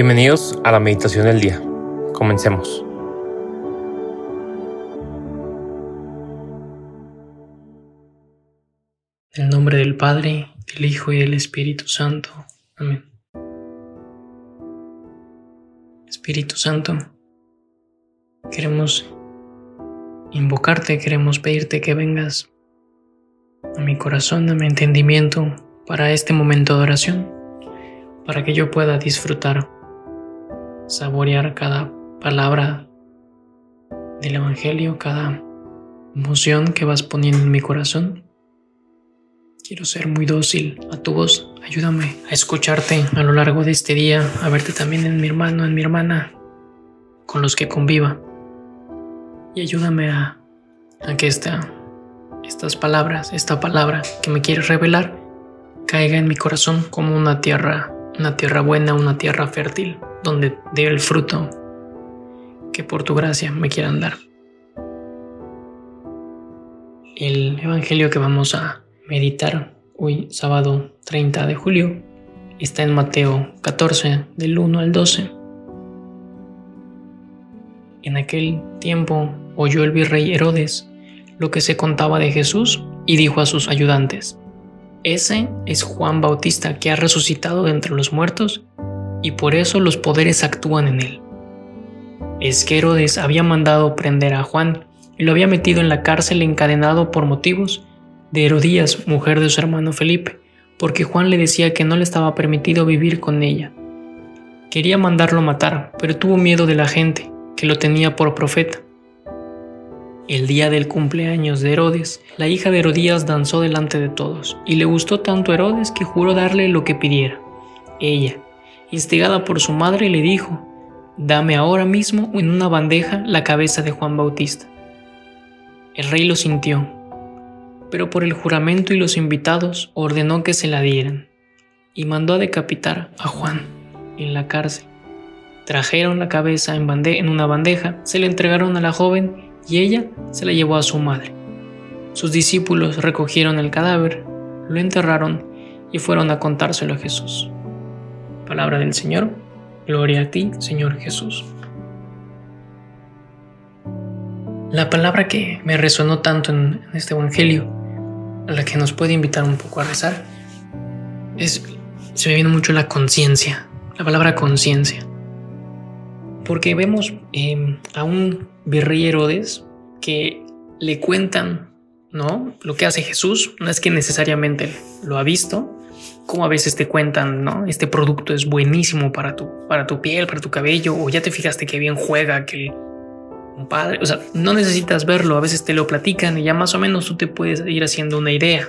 Bienvenidos a la meditación del día. Comencemos. En el nombre del Padre, del Hijo y del Espíritu Santo. Amén. Espíritu Santo, queremos invocarte, queremos pedirte que vengas a mi corazón, a mi entendimiento para este momento de oración, para que yo pueda disfrutar, saborear cada palabra del Evangelio, cada emoción que vas poniendo en mi corazón. Quiero ser muy dócil a tu voz. Ayúdame a escucharte a lo largo de este día, a verte también en mi hermano, en mi hermana, con los que conviva. Y ayúdame a, que esta estas palabras, esta palabra que me quieres revelar, caiga en mi corazón como una tierra, una tierra buena, una tierra fértil, donde dé el fruto que por tu gracia me quieran dar. El Evangelio que vamos a meditar hoy, sábado 30 de julio, está en Mateo 14, del 1 al 12. En aquel tiempo oyó el virrey Herodes lo que se contaba de Jesús y dijo a sus ayudantes, Ese es Juan Bautista que ha resucitado de entre los muertos y por eso los poderes actúan en él. Es que Herodes había mandado prender a Juan y lo había metido en la cárcel encadenado por motivos de Herodías, mujer de su hermano Felipe, porque Juan le decía que no le estaba permitido vivir con ella. Quería mandarlo matar, pero tuvo miedo de la gente, que lo tenía por profeta. El día del cumpleaños de Herodes, la hija de Herodías danzó delante de todos, y le gustó tanto a Herodes que juró darle lo que pidiera. Ella, instigada por su madre, le dijo, Dame ahora mismo en una bandeja la cabeza de Juan Bautista. El rey lo sintió, pero por el juramento y los invitados ordenó que se la dieran, y mandó a decapitar a Juan en la cárcel. Trajeron la cabeza en, una bandeja, se la entregaron a la joven y ella se la llevó a su madre. Sus discípulos recogieron el cadáver, lo enterraron y fueron a contárselo a Jesús. Palabra del Señor, gloria a ti, Señor Jesús. La palabra que me resonó tanto en este Evangelio, a la que nos puede invitar un poco a rezar, es, se me viene mucho la conciencia, la palabra conciencia. Porque vemos em, a un virrey Herodes que le cuentan, ¿no? Lo que hace Jesús, no es que necesariamente lo ha visto, como a veces te cuentan, ¿no? Este producto es buenísimo para tu, para tu piel, para tu cabello, o ya te fijaste que bien juega, que un padre, o sea, no necesitas verlo, a veces te lo platican y ya más o menos tú te puedes ir haciendo una idea.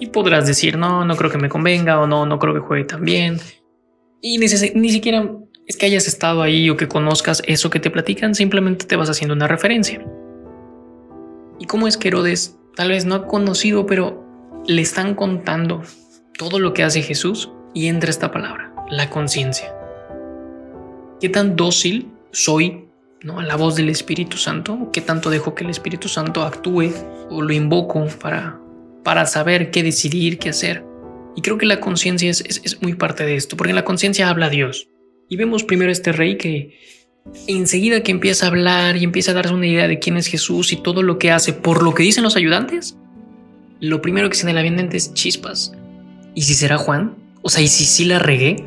Y podrás decir, no, no creo que me convenga, o no, no creo que juegue tan bien. Y ni, ni siquiera es que hayas estado ahí o que conozcas eso que te platican, simplemente te vas haciendo una referencia. ¿Y cómo es que Herodes tal vez no ha conocido, pero le están contando todo lo que hace Jesús y entra esta palabra, la conciencia? ¿Qué tan dócil soy ¿no? a la voz del Espíritu Santo? ¿Qué tanto dejo que el Espíritu Santo actúe o lo invoco para, para saber qué decidir, qué hacer? Y creo que la conciencia es, es, muy parte de esto, porque en la conciencia habla Dios. Y vemos primero a este rey que enseguida que empieza a hablar y empieza a darse una idea de quién es Jesús y todo lo que hace por lo que dicen los ayudantes, lo primero que se le viene es chispas. ¿Y si será Juan? O sea, ¿y si sí la regué?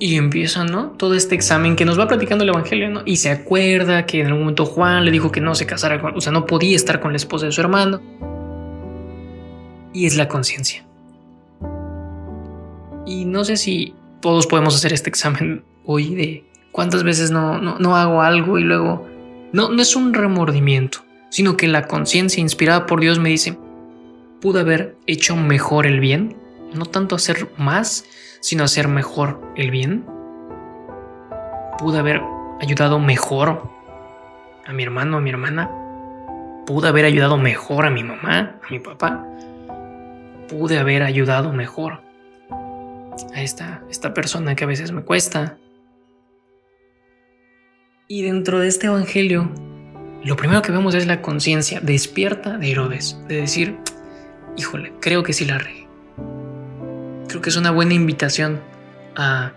Y empieza, ¿no? Todo este examen que nos va platicando el Evangelio, ¿no? Y se acuerda que en algún momento Juan le dijo que no se casara con, o sea, no podía estar con la esposa de su hermano. Y es la conciencia. Y no sé si todos podemos hacer este examen hoy de cuántas veces no, no, hago algo y luego no, no es un remordimiento, sino que la conciencia inspirada por Dios me dice, pude haber hecho mejor el bien, no tanto hacer más, sino hacer mejor el bien. Pude haber ayudado mejor a mi hermano, a mi hermana. Pude haber ayudado mejor a mi mamá, a mi papá. Pude haber ayudado mejor a esta, esta persona que a veces me cuesta. Y dentro de este evangelio, lo primero que vemos es la conciencia despierta de Herodes, de decir, híjole, creo que sí la regué. Creo que es una buena invitación a,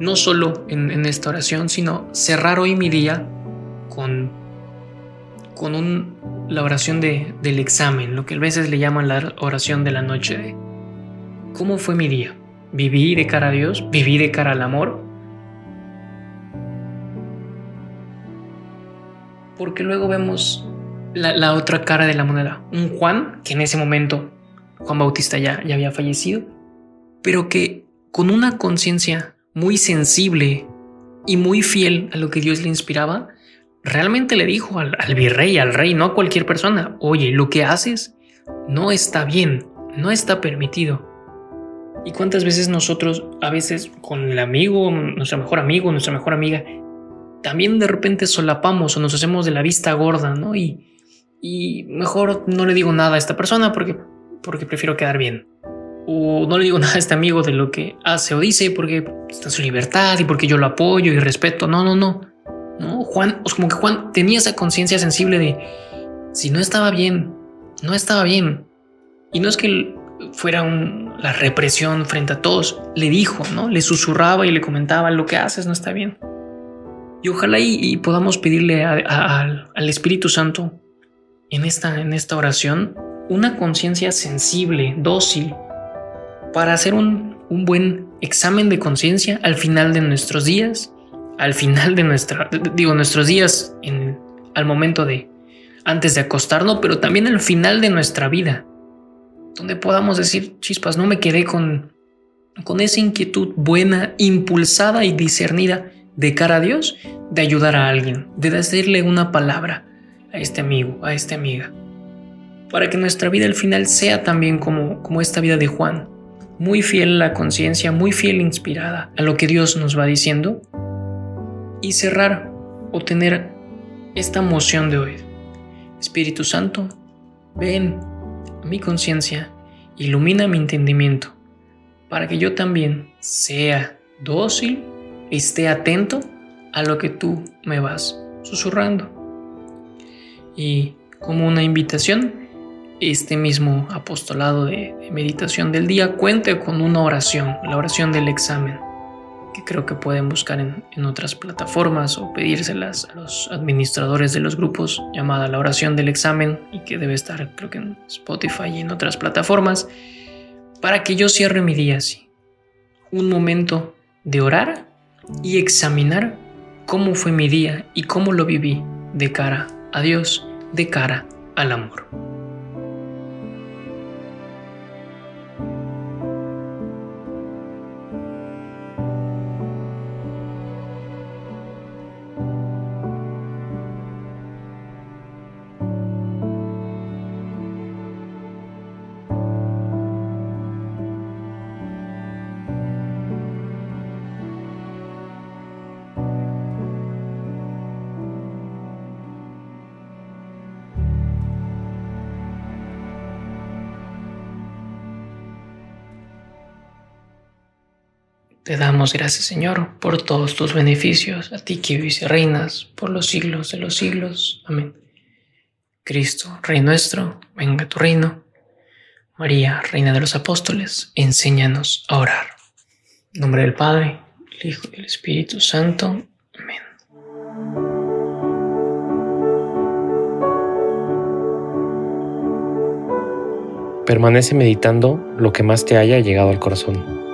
no solo en, esta oración, sino cerrar hoy mi día con, con la oración de, del examen, lo que a veces le llaman la oración de la noche de ¿cómo fue mi día? ¿Viví de cara a Dios? ¿Viví de cara al amor? Porque luego vemos la, otra cara de la moneda. Un Juan, que en ese momento Juan Bautista ya, ya había fallecido, pero que con una conciencia muy sensible y muy fiel a lo que Dios le inspiraba, realmente le dijo al, virrey, al rey, no a cualquier persona, oye, lo que haces no está bien, no está permitido. ¿Y cuántas veces nosotros, a veces con el amigo, nuestro mejor amigo, nuestra mejor amiga, también de repente solapamos o nos hacemos de la vista gorda, ¿no? Y, y mejor no le digo nada a esta persona porque, porque prefiero quedar bien o no le digo nada a este amigo de lo que hace o dice porque está en su libertad y porque yo lo apoyo y respeto. No, no, no. No, Juan, es como que Juan tenía esa conciencia sensible de si no estaba bien, no estaba bien. Y no es que fuera la represión frente a todos, le dijo, ¿no? Le susurraba y le comentaba lo que haces no está bien. Y ojalá y, podamos pedirle al Espíritu Santo en esta, en esta oración una conciencia sensible, dócil, para hacer un, buen examen de conciencia al final de nuestros días, al final de nuestra, digo, nuestros días en, al momento de, antes de acostarnos, pero también al final de nuestra vida, donde podamos decir, chispas, no me quedé con, con esa inquietud buena, impulsada y discernida de cara a Dios, de ayudar a alguien, de decirle una palabra a este amigo, a esta amiga, para que nuestra vida al final sea también como, como esta vida de Juan, muy fiel a la conciencia, muy fiel e inspirada a lo que Dios nos va diciendo y cerrar o tener esta moción de hoy. Espíritu Santo, ven a mi conciencia, ilumina mi entendimiento para que yo también sea dócil esté atento a lo que tú me vas susurrando. Y como una invitación, este mismo apostolado de, meditación del día cuente con una oración, la oración del examen, que creo que pueden buscar en, otras plataformas o pedírselas a los administradores de los grupos, llamada la oración del examen, y que debe estar creo que en Spotify y en otras plataformas, para que yo cierre mi día así. Un momento de orar y examinar cómo fue mi día y cómo lo viví de cara a Dios, de cara al amor. Te damos gracias, Señor, por todos tus beneficios, a ti que vives y reinas por los siglos de los siglos. Amén. Cristo, Rey nuestro, venga tu reino. María, Reina de los Apóstoles, enséñanos a orar. Nombre del Padre, Hijo y el Espíritu Santo. Amén. Permanece meditando lo que más te haya llegado al corazón.